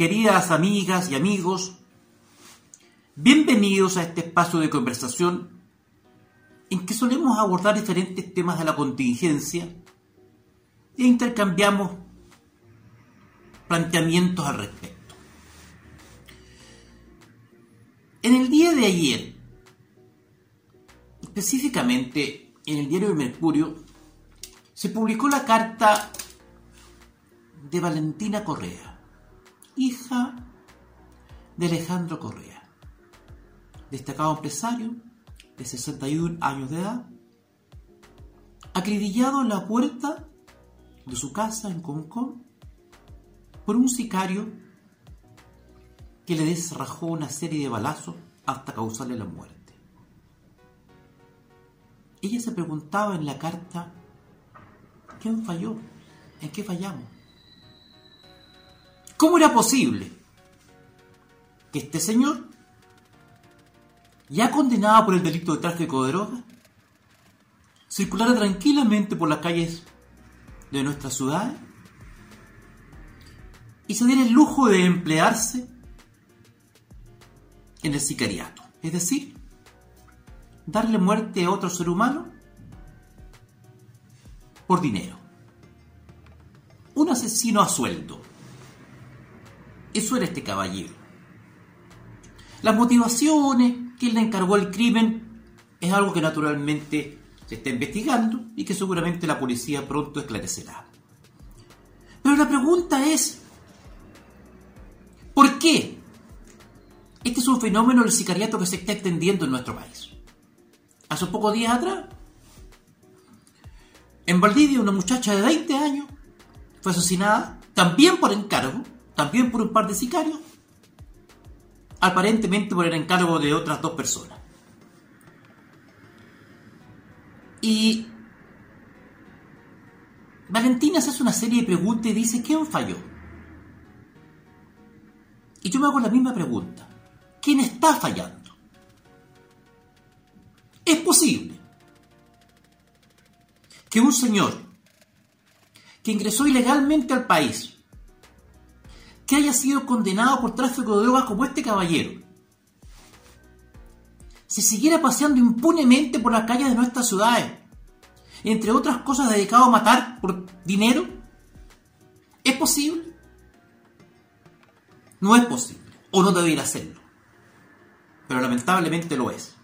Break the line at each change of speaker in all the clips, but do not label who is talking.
queridas amigas y amigos, bienvenidos a este espacio de conversación en que solemos abordar diferentes temas de la contingencia e intercambiamos planteamientos al respecto. En el día de ayer, específicamente en el diario de Mercurio, se publicó la carta de Valentina Correa, hija de Alejandro Correa, destacado empresario de 61 años de edad, acribillado en la puerta de su casa en Concón por un sicario que le desrajó una serie de balazos hasta causarle la muerte. Ella se preguntaba en la carta, ¿quién falló? ¿En qué fallamos? ¿Cómo era posible que este señor, ya condenado por el delito de tráfico de drogas, circulara tranquilamente por las calles de nuestra ciudad y se diera el lujo de emplearse en el sicariato? Es decir, darle muerte a otro ser humano por dinero. Un asesino a sueldo. Eso era este caballero. Las motivaciones, que le encargó el crimen, es algo que naturalmente se está investigando y que seguramente la policía pronto esclarecerá. Pero la pregunta es, ¿por qué? Este es un fenómeno del sicariato que se está extendiendo en nuestro país hace pocos días atrás, en Valdivia, una muchacha de 20 años fue asesinada también por encargo, también por un par de sicarios, aparentemente por el encargo de otras dos personas. Y Valentina se hace una serie de preguntas y dice, ¿quién falló? Y yo me hago la misma pregunta, ¿quién está fallando? Es posible que un señor que ingresó ilegalmente al país, que haya sido condenado por tráfico de drogas como este caballero, se siguiera paseando impunemente por las calles de nuestras ciudades, entre otras cosas dedicado a matar por dinero? ¿Es posible? No es posible, o no debería hacerlo, pero lamentablemente lo es.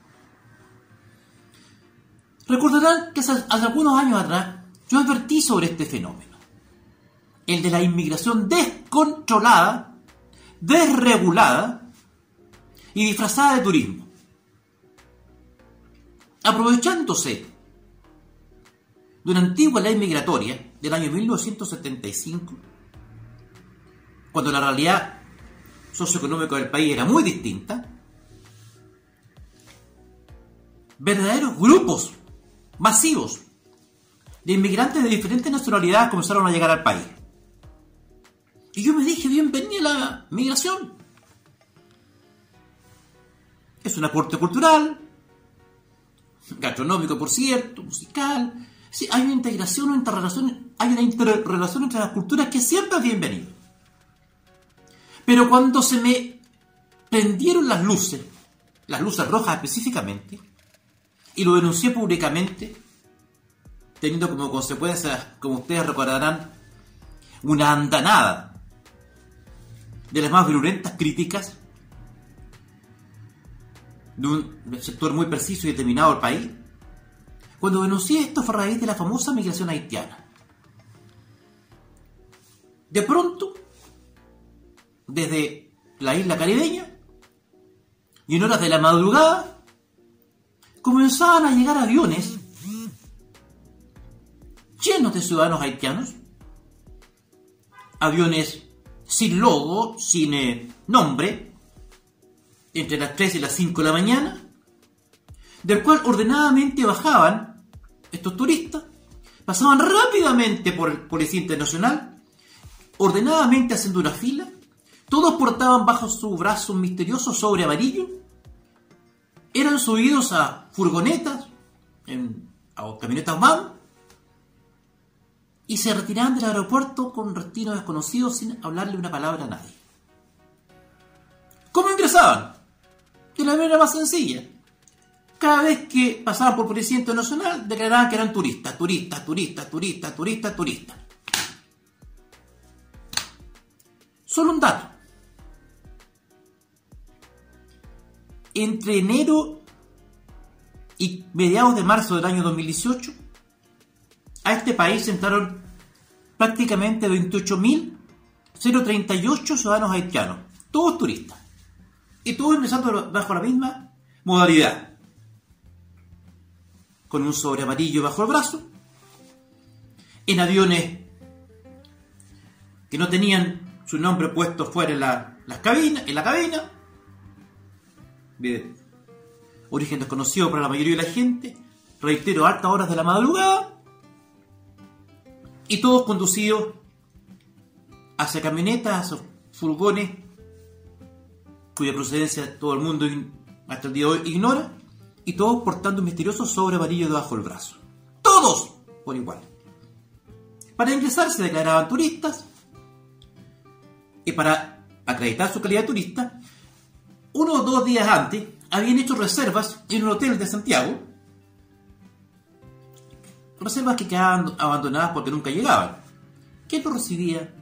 Recordarán que hace, algunos años atrás yo advertí sobre este fenómeno, el de la inmigración descontrolada, desregulada y disfrazada de turismo. Aprovechándose de una antigua ley migratoria del año 1975, cuando la realidad socioeconómica del país era muy distinta, verdaderos grupos masivos de inmigrantes de diferentes nacionalidades comenzaron a llegar al país. Y yo me dije, bienvenida a la migración. Es un aporte cultural, gastronómico por cierto, musical. Sí, hay una integración, una interrelación, hay una interrelación entre las culturas que siempre es bienvenido. Pero cuando se me prendieron las luces, las luces rojas específicamente, y lo denuncié públicamente, teniendo como consecuencia, como ustedes recordarán, una andanada de las más virulentas críticas de un sector muy preciso y determinado del país. Cuando denuncié esto fue a raíz de la famosa migración haitiana. De pronto, desde la isla caribeña, y en horas de la madrugada, comenzaban a llegar aviones llenos de ciudadanos haitianos, aviones sin logo, sin eh, nombre, entre las 3 y las 5 de la mañana, del cual ordenadamente bajaban estos turistas, pasaban rápidamente por el Policía Internacional, ordenadamente haciendo una fila, todos portaban bajo su brazo un misterioso sobre amarillo, eran subidos a furgonetas, en, a camionetas van, y se retiraban del aeropuerto con un destino desconocido sin hablarle una palabra a nadie. ingresaban. De la manera más sencilla. Cada vez que pasaban por Policía Internacional, declaraban que eran turistas, turistas, turistas, turistas, turistas, turistas. Solo un dato. Entre enero y mediados de marzo del año 2018, a este país entraron prácticamente 28.038 ciudadanos haitianos, todos turistas, y todos ingresando bajo la misma modalidad, con un sobre amarillo bajo el brazo, en aviones que no tenían su nombre puesto fuera en la, las cabinas, en la cabina, Bien. origen desconocido para la mayoría de la gente, reitero, altas horas de la madrugada, y todos conducidos hacia camionetas, hacia furgones, cuya procedencia todo el mundo hasta el día de hoy ignora, y todos portando un misterioso sobre amarillo debajo del brazo. Todos por igual. Para ingresar se declaraban turistas, y para acreditar su calidad de turista, uno o dos días antes habían hecho reservas en un hotel de Santiago reservas que quedaban abandonadas porque nunca llegaban. ¿Quién los recibía?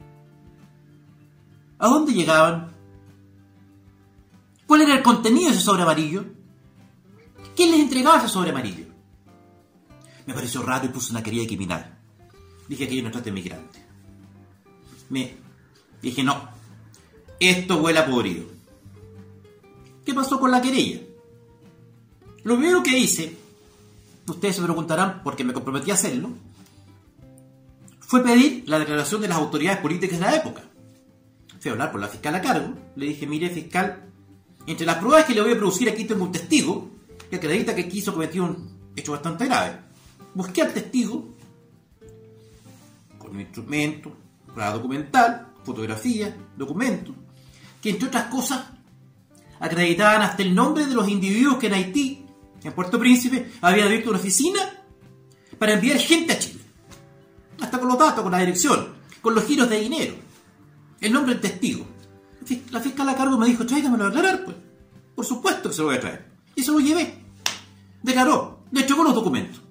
¿A dónde llegaban? ¿Cuál era el contenido de ese sobre amarillo? ¿Quién les entregaba ese sobre amarillo? Me pareció raro y puse una querida criminal. Dije que yo no trate de migrante. Me dije, no, esto huele a podrido. ¿Qué pasó con la querella? Lo primero que hice ustedes se preguntarán por qué me comprometí a hacerlo, fue pedir la declaración de las autoridades políticas de la época. Fui a hablar con la fiscal a cargo, le dije, mire fiscal, entre las pruebas que le voy a producir aquí tengo un testigo que acredita que quiso cometer un hecho bastante grave. Busqué al testigo con un instrumento, prueba documental, fotografía, documento, que entre otras cosas acreditaban hasta el nombre de los individuos que en Haití en Puerto Príncipe había abierto una oficina para enviar gente a Chile. Hasta con los datos, con la dirección, con los giros de dinero. El nombre del testigo. La fiscal a cargo me dijo, tráigamelo a aclarar, pues. Por supuesto que se lo voy a traer. Y se lo llevé. Declaró, le entregó los documentos.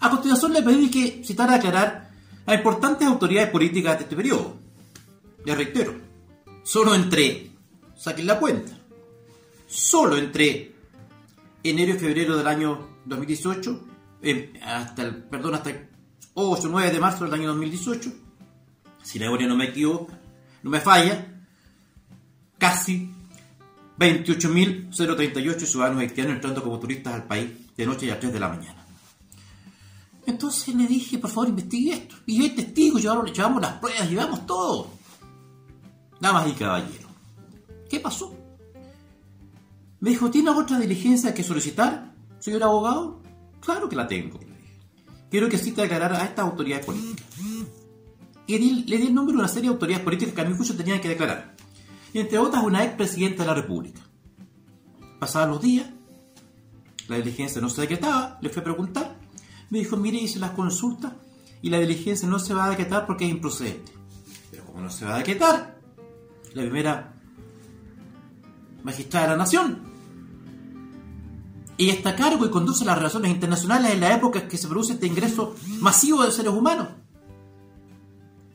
A continuación le pedí que citara a aclarar a importantes autoridades políticas de este periodo. Le reitero, solo entre, saquen la cuenta, solo entre enero y febrero del año 2018, eh, hasta el, perdón, hasta el 8 o 9 de marzo del año 2018, si la memoria no me equivoca, no me falla, casi 28.038 ciudadanos haitianos entrando como turistas al país de noche y a 3 de la mañana. Entonces le dije, por favor, investigue esto. Y hay testigos, llevamos, llevamos las pruebas, llevamos todo. Damas y caballeros. ¿Qué pasó? Me dijo, ¿tiene otra diligencia que solicitar, señor abogado? Claro que la tengo. Quiero que cita declarar a estas autoridades políticas. Y le di el nombre de una serie de autoridades políticas que a mi juicio tenían que declarar. Y entre otras, una ex presidenta de la República. Pasaban los días, la diligencia no se decretaba, le fui a preguntar. Me dijo, mire, hice las consultas y la diligencia no se va a decretar porque es improcedente. Pero como no se va a decretar, la primera magistrada de la Nación. Y está a cargo y conduce las relaciones internacionales en la época en que se produce este ingreso masivo de seres humanos.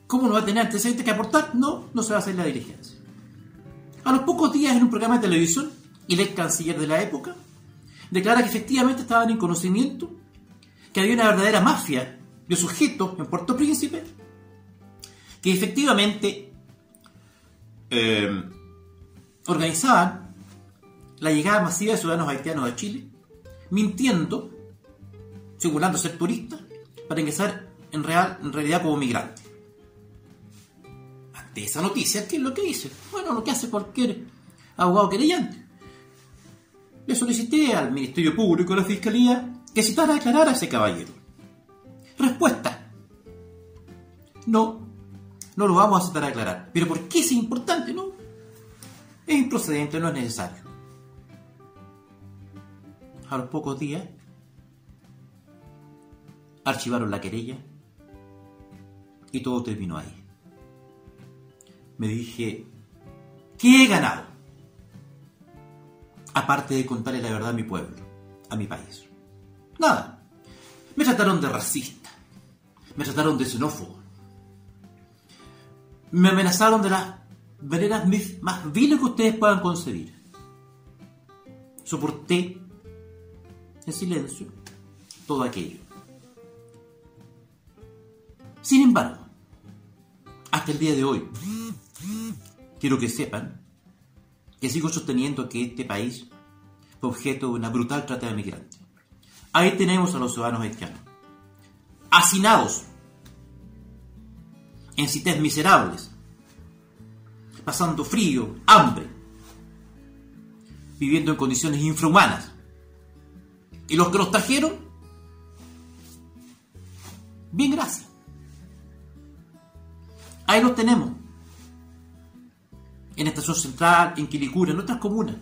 ¿Cómo no va a tener antecedentes que aportar? No, no se va a hacer la diligencia. A los pocos días en un programa de televisión, el canciller de la época declara que efectivamente estaban en conocimiento que había una verdadera mafia de sujetos en Puerto Príncipe que efectivamente eh, organizaban la llegada masiva de ciudadanos haitianos a Chile, mintiendo, simulando ser turistas, para ingresar en, real, en realidad como migrantes. Ante esa noticia, ¿qué es lo que hice? Bueno, lo que hace cualquier abogado querellante. Le solicité al Ministerio Público y a la Fiscalía que citara a declarar a ese caballero. Respuesta. No, no lo vamos a citar a declarar. ¿Pero por qué es importante? No, es improcedente, no es necesario. A los pocos días, archivaron la querella y todo terminó ahí. Me dije, ¿qué he ganado? aparte de contarle la verdad a mi pueblo, a mi país? Nada. Me trataron de racista, me trataron de xenófobo, me amenazaron de las maneras más viles que ustedes puedan concebir. Soporté en silencio todo aquello. Sin embargo, hasta el día de hoy, quiero que sepan que sigo sosteniendo que este país fue objeto de una brutal trata de migrantes. Ahí tenemos a los ciudadanos haitianos, hacinados en cités miserables, pasando frío, hambre, viviendo en condiciones infrahumanas. Y los que los trajeron, bien gracias. Ahí los tenemos. En Estación Central, en Quilicura, en otras comunas.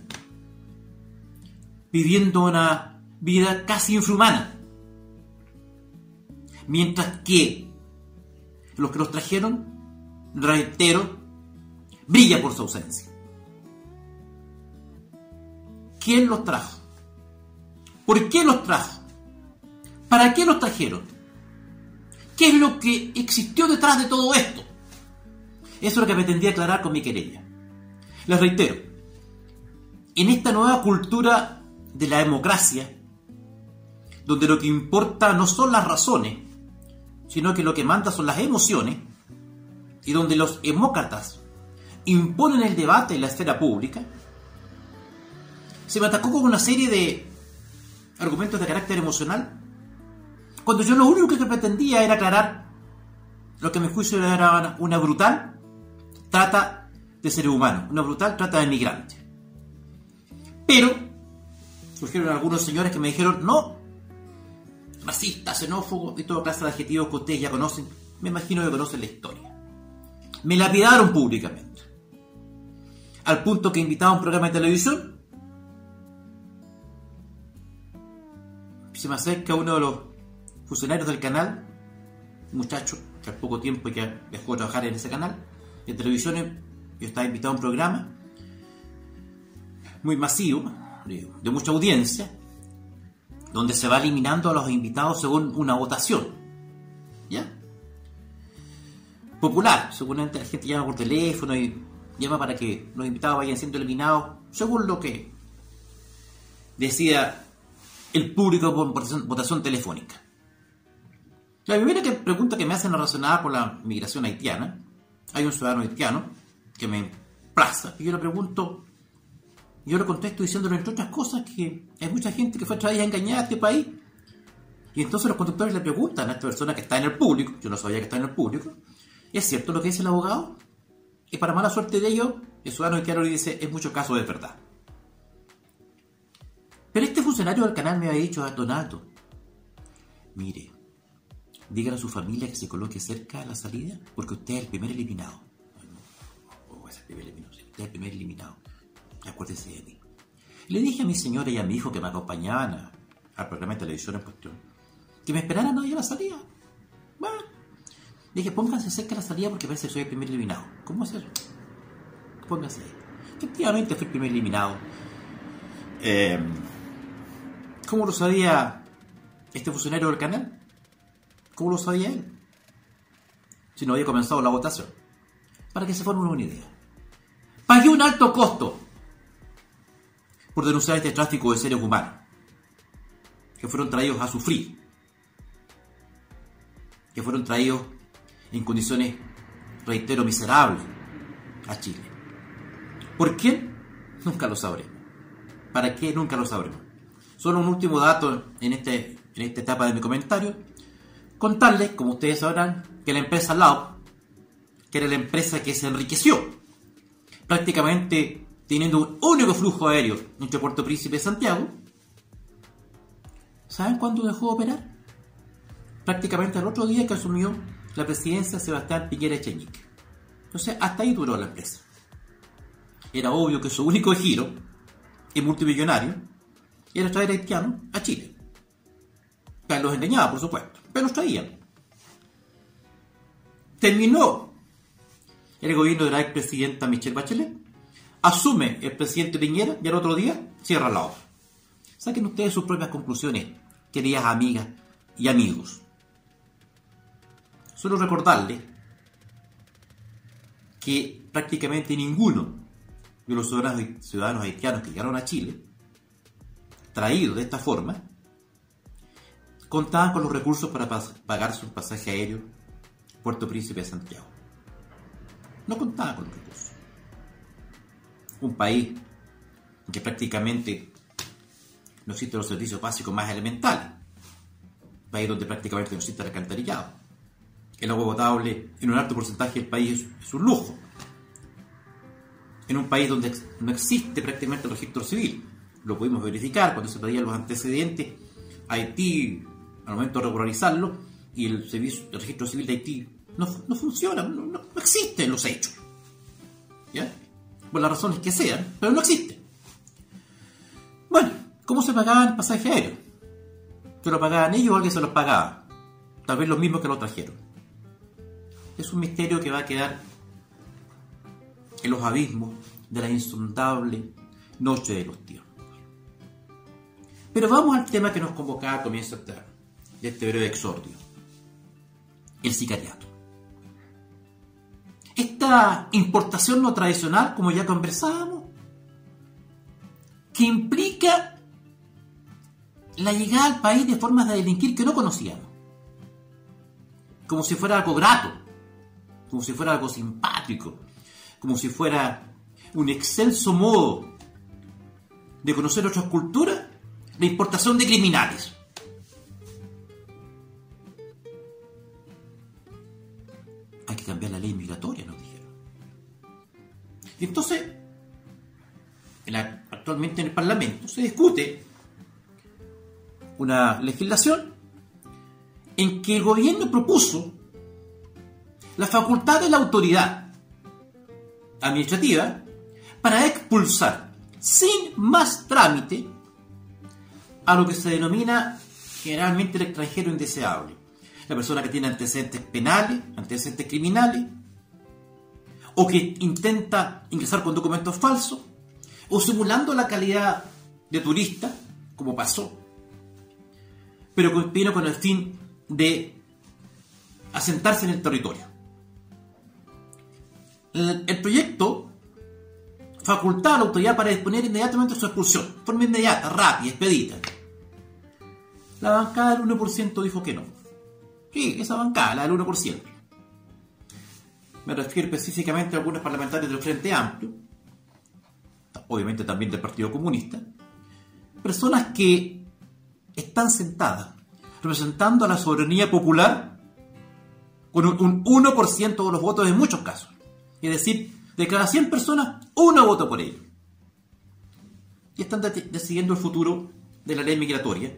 Viviendo una vida casi infrahumana. Mientras que los que los trajeron, reitero, brilla por su ausencia. ¿Quién los trajo? ¿Por qué los trajo? ¿Para qué los trajeron? ¿Qué es lo que existió detrás de todo esto? Eso es lo que pretendía aclarar con mi querella. Les reitero, en esta nueva cultura de la democracia, donde lo que importa no son las razones, sino que lo que manda son las emociones, y donde los demócratas imponen el debate en la esfera pública, se me atacó con una serie de argumentos de carácter emocional, cuando yo lo único que pretendía era aclarar lo que mi juicio era una brutal trata de seres humanos, una brutal trata de migrantes. Pero surgieron algunos señores que me dijeron, no, racista, xenófobo y toda clase de adjetivos que ustedes ya conocen, me imagino que conocen la historia. Me lapidaron públicamente. Al punto que invitaba a un programa de televisión. Se me acerca uno de los funcionarios del canal, un muchacho que al poco tiempo ya dejó de trabajar en ese canal, de televisión, yo estaba invitado a un programa muy masivo, de mucha audiencia, donde se va eliminando a los invitados según una votación. ¿Ya? Popular, seguramente la gente llama por teléfono y llama para que los invitados vayan siendo eliminados según lo que decida el público por votación, telefónica. La primera que, pregunta que me hacen relacionada con la migración haitiana, hay un ciudadano haitiano que me plaza y yo le pregunto, yo le contesto diciéndole entre otras cosas que hay mucha gente que fue traída engañada a este país. Y entonces los conductores le preguntan a esta persona que está en el público, yo no sabía que está en el público, ¿es cierto lo que dice el abogado? Y para mala suerte de ellos, el ciudadano haitiano le dice, es mucho caso de verdad. Pero este funcionario del canal me había dicho a Donato, mire, dígale a su familia que se coloque cerca de la salida porque usted es el primer eliminado. No, es el primer eliminado, usted es el primer eliminado. Acuérdese de mí. Le dije a mi señora y a mi hijo que me acompañaban al programa de televisión en cuestión que me esperaran ahí a la salida. Bueno, dije, pónganse cerca de la salida porque parece que soy el primer eliminado. ¿Cómo es eso? Pónganse ahí. Efectivamente fui el primer eliminado. Eh, ¿Cómo lo sabía este funcionario del canal? ¿Cómo lo sabía él? Si no había comenzado la votación. Para que se formen una idea. Pagué un alto costo por denunciar este tráfico de seres humanos que fueron traídos a sufrir, que fueron traídos en condiciones, reitero, miserables a Chile. ¿Por qué? Nunca lo sabremos. ¿Para qué? Nunca lo sabremos. Solo un último dato en, este, en esta etapa de mi comentario. Contarles, como ustedes sabrán, que la empresa Lau, que era la empresa que se enriqueció, prácticamente teniendo un único flujo aéreo entre Puerto Príncipe y Santiago, ¿saben cuándo dejó de operar? Prácticamente al otro día que asumió la presidencia Sebastián Piñera Echenique. Entonces, hasta ahí duró la empresa. Era obvio que su único giro, y multimillonario, era traer haitianos a Chile. Los engañaba, por supuesto pero los traían. Terminó el gobierno de la expresidenta Michelle Bachelet asume el presidente Piñera y al otro día cierra la obra. Saquen ustedes sus propias conclusiones, queridas amigas y amigos. Solo recordarles que prácticamente ninguno de los ciudadanos, haitianos que llegaron a Chile, traídos de esta forma, contaban con los recursos para pagar su pasaje aéreo Puerto Príncipe de Santiago. No contaban con los recursos. Un país que prácticamente no existe los servicios básicos más elementales. Un país donde prácticamente no existe el alcantarillado. El agua potable en un alto porcentaje del país es un lujo en un país donde no existe prácticamente el registro civil. Lo pudimos verificar cuando se pedían los antecedentes. Haití, al momento de regularizarlo, y el, servicio, el registro civil de Haití no, funciona, no, no, existen los hechos. ¿Ya? Por las razones que sean, pero no existe. Bueno, ¿cómo se pagaban el pasaje aéreo? ¿Se lo pagaban ellos o alguien se los pagaba? Tal vez los mismos que lo trajeron. Es un misterio que va a quedar en los abismos de la insondable noche de los tiempos. Pero vamos al tema que nos convocaba a comienzo de este breve exordio, el sicariato. Esta importación no tradicional, como ya conversábamos, que implica la llegada al país de formas de delinquir que no conocíamos, como si fuera algo grato, como si fuera algo simpático, como si fuera un excelso modo de conocer otras culturas, la importación de criminales. Hay que cambiar la ley migratoria, nos dijeron. Y entonces, actualmente en el Parlamento se discute una legislación en que el gobierno propuso la facultad de la autoridad administrativa para expulsar sin más trámite a lo que se denomina generalmente el extranjero indeseable. La persona que tiene antecedentes penales, antecedentes criminales, o que intenta ingresar con documentos falsos, o simulando la calidad de turista, como pasó, pero vino con el fin de asentarse en el territorio el, proyecto facultaba a la autoridad para disponer inmediatamente su expulsión, de forma inmediata, rápida, expedita. La bancada del 1% dijo que no. Sí, esa bancada, la del 1%. Me refiero específicamente a algunos parlamentarios del Frente Amplio, obviamente también del Partido Comunista, personas que están sentadas representando a la soberanía popular con un 1% de los votos en muchos casos. Es decir, de cada 100 personas, uno vota por ello. Y están decidiendo el futuro de la ley migratoria,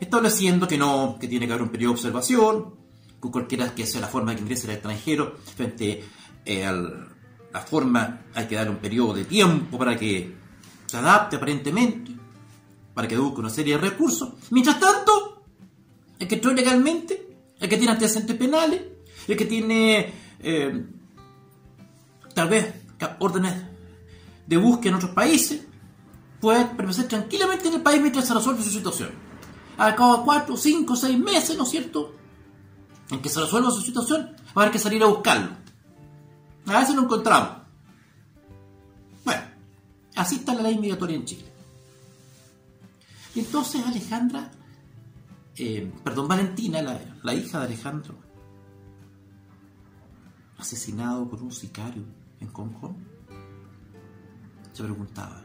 estableciendo que no, que tiene que haber un periodo de observación, con cualquiera que sea la forma que ingrese el extranjero, frente eh, a la forma, hay que dar un periodo de tiempo para que se adapte aparentemente, para que busque una serie de recursos. Mientras tanto, el que entró ilegalmente, el que tiene antecedentes penales, el que tiene eh, tal vez órdenes de búsqueda en otros países, puede permanecer tranquilamente en el país mientras se resuelve su situación. A cabo de cuatro, cinco, seis meses, ¿no es cierto? En que se resuelva su situación, va a haber que salir a buscarlo. A veces lo encontramos. Bueno, así está la ley migratoria en Chile. Y entonces Alejandra, eh, perdón, Valentina, la, la hija de Alejandro, asesinado por un sicario en Hong se preguntaba,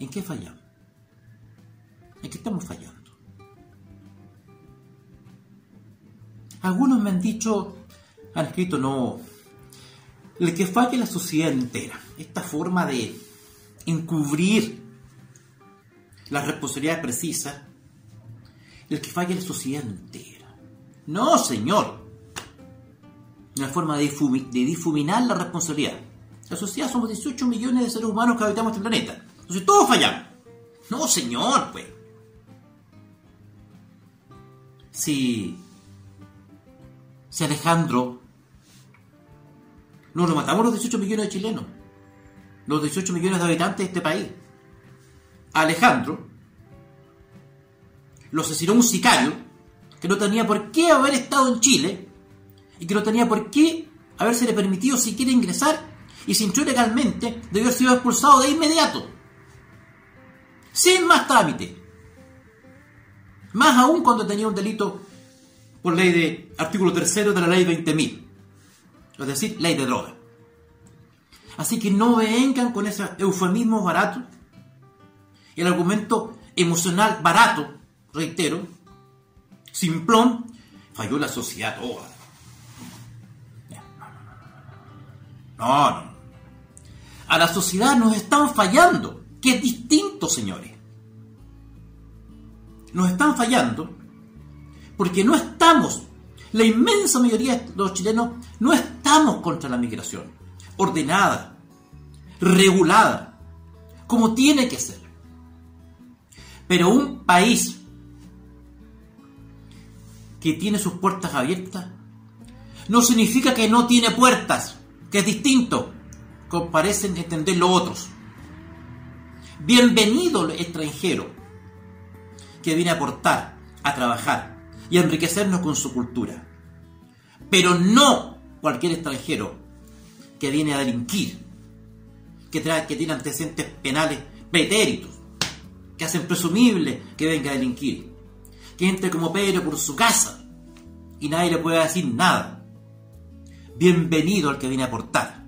¿en qué fallamos? ¿En qué estamos fallando? Algunos me han dicho, han escrito, no, el que falla la sociedad entera. Esta forma de encubrir las responsabilidades precisas, el que falla la sociedad entera. No, señor. Una forma de, difuminar la responsabilidad. La sociedad somos 18 millones de seres humanos que habitamos este planeta. Entonces todos fallamos. No, señor, pues. Si, si Alejandro no lo matamos los 18 millones de chilenos, los 18 millones de habitantes de este país. Alejandro lo asesinó un sicario que no tenía por qué haber estado en Chile y que no tenía por qué haberse permitido siquiera ingresar y si entró legalmente debió haber sido expulsado de inmediato. Sin más trámite. Más aún cuando tenía un delito por ley de artículo tercero de la ley 20.000. Es decir, ley de droga. Así que no vengan con esos eufemismos baratos. El argumento emocional barato, reitero, simplón, falló la sociedad toda. No, no. A la sociedad nos están fallando, que es distinto, señores. Nos están fallando porque no estamos, la inmensa mayoría de los chilenos, no estamos contra la migración ordenada, regulada, como tiene que ser. Pero un país que tiene sus puertas abiertas no significa que no tiene puertas, que es distinto, como parecen entenderlo otros. Bienvenido el extranjero que viene a aportar, a trabajar y enriquecernos con su cultura. Pero no cualquier extranjero que viene a delinquir, que, trae, que tiene antecedentes penales pretéritos, que hacen presumible que venga a delinquir, que entre como Pedro por su casa y nadie le puede decir nada. Bienvenido al que viene a aportar.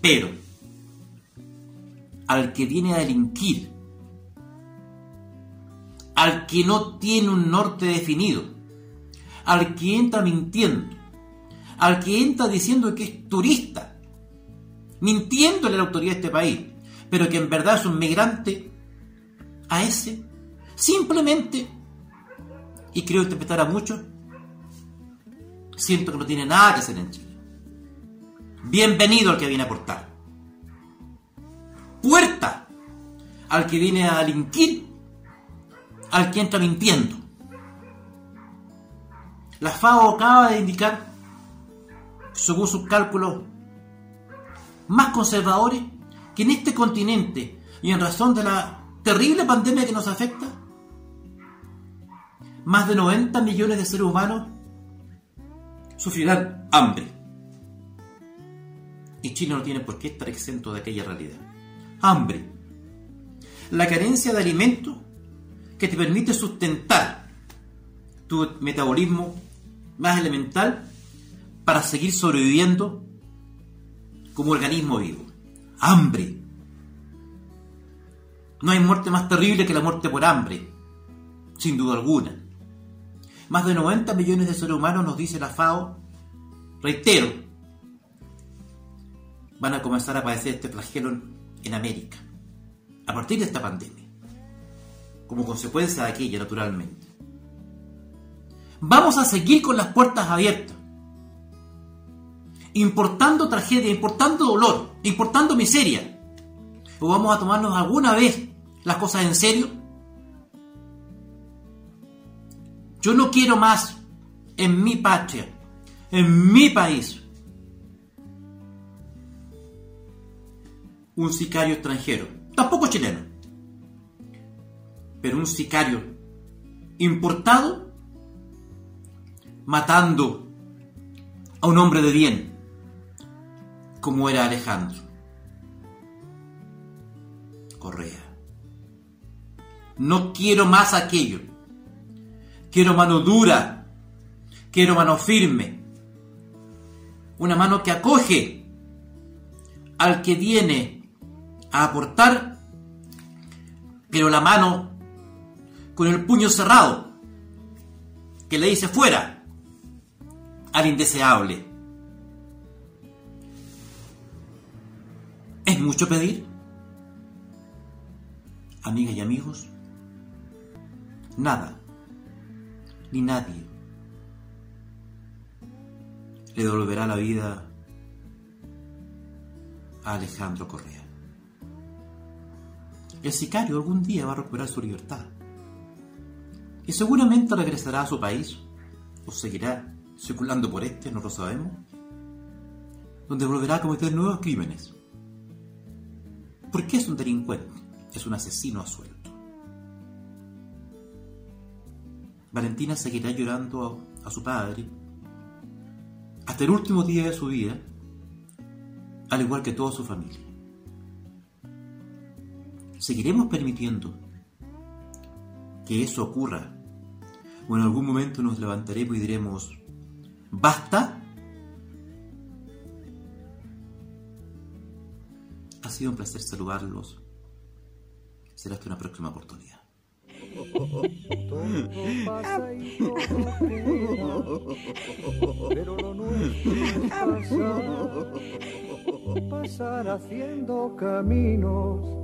Pero al que viene a delinquir, al que no tiene un norte definido, al que entra mintiendo, al que entra diciendo que es turista, mintiéndole a la autoridad de este país, pero que en verdad es un migrante, a ese, simplemente, y creo interpretar a muchos, siento que no tiene nada que hacer en Chile. Bienvenido al que viene a aportar. Puerta al que viene a delinquir, al que entra mintiendo. La FAO acaba de indicar según sus cálculos más conservadores, que en este continente y en razón de la terrible pandemia que nos afecta, más de 90 millones de seres humanos sufrirán hambre. Y Chile no tiene por qué estar exento de aquella realidad. Hambre. La carencia de alimentos que te permite sustentar tu metabolismo más elemental para seguir sobreviviendo como organismo vivo. Hambre. No hay muerte más terrible que la muerte por hambre, sin duda alguna. Más de 90 millones de seres humanos, nos dice la FAO, reitero, van a comenzar a padecer este flagelo en América, a partir de esta pandemia, como consecuencia de aquella, naturalmente. Vamos a seguir con las puertas abiertas importando tragedia, importando dolor, importando miseria? ¿O vamos a tomarnos alguna vez las cosas en serio? Yo no quiero más en mi patria, en mi país, un sicario extranjero, tampoco chileno, pero un sicario importado matando a un hombre de bien como era Alejandro. Correa. No quiero más aquello. Quiero mano dura. Quiero mano firme. Una mano que acoge al que viene a aportar, pero la mano con el puño cerrado, que le dice fuera al indeseable. ¿Es mucho pedir? Amigas y amigos, nada, ni nadie le devolverá la vida a Alejandro Correa. El sicario algún día va a recuperar su libertad y seguramente regresará a su país o seguirá circulando por este, no lo sabemos, donde volverá a cometer nuevos crímenes ¿Por qué es un delincuente? Es un asesino a sueldo. Valentina seguirá llorando a, a su padre hasta el último día de su vida, al igual que toda su familia. ¿Seguiremos permitiendo que eso ocurra? ¿O en algún momento nos levantaremos y diremos, basta? Ha sido un placer saludarlos. Será hasta una próxima oportunidad.
Pero lo nuestro es pasar, pasar haciendo caminos,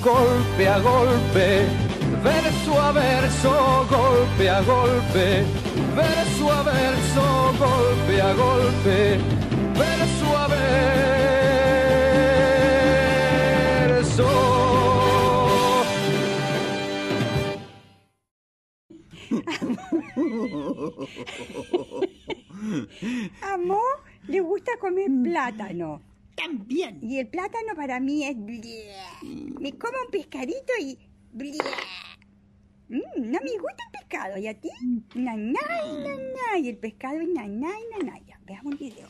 golpe a golpe, verso a verso, golpe a golpe, verso a verso, golpe a golpe, verso a verso.
Amo le gusta comer plátano.
También.
Y el plátano para mí es... Me como un pescadito y... Mm, no me gusta el pescado. ¿Y a ti? Nanay, nanay. El pescado es nanay, nanay. Veamos un video.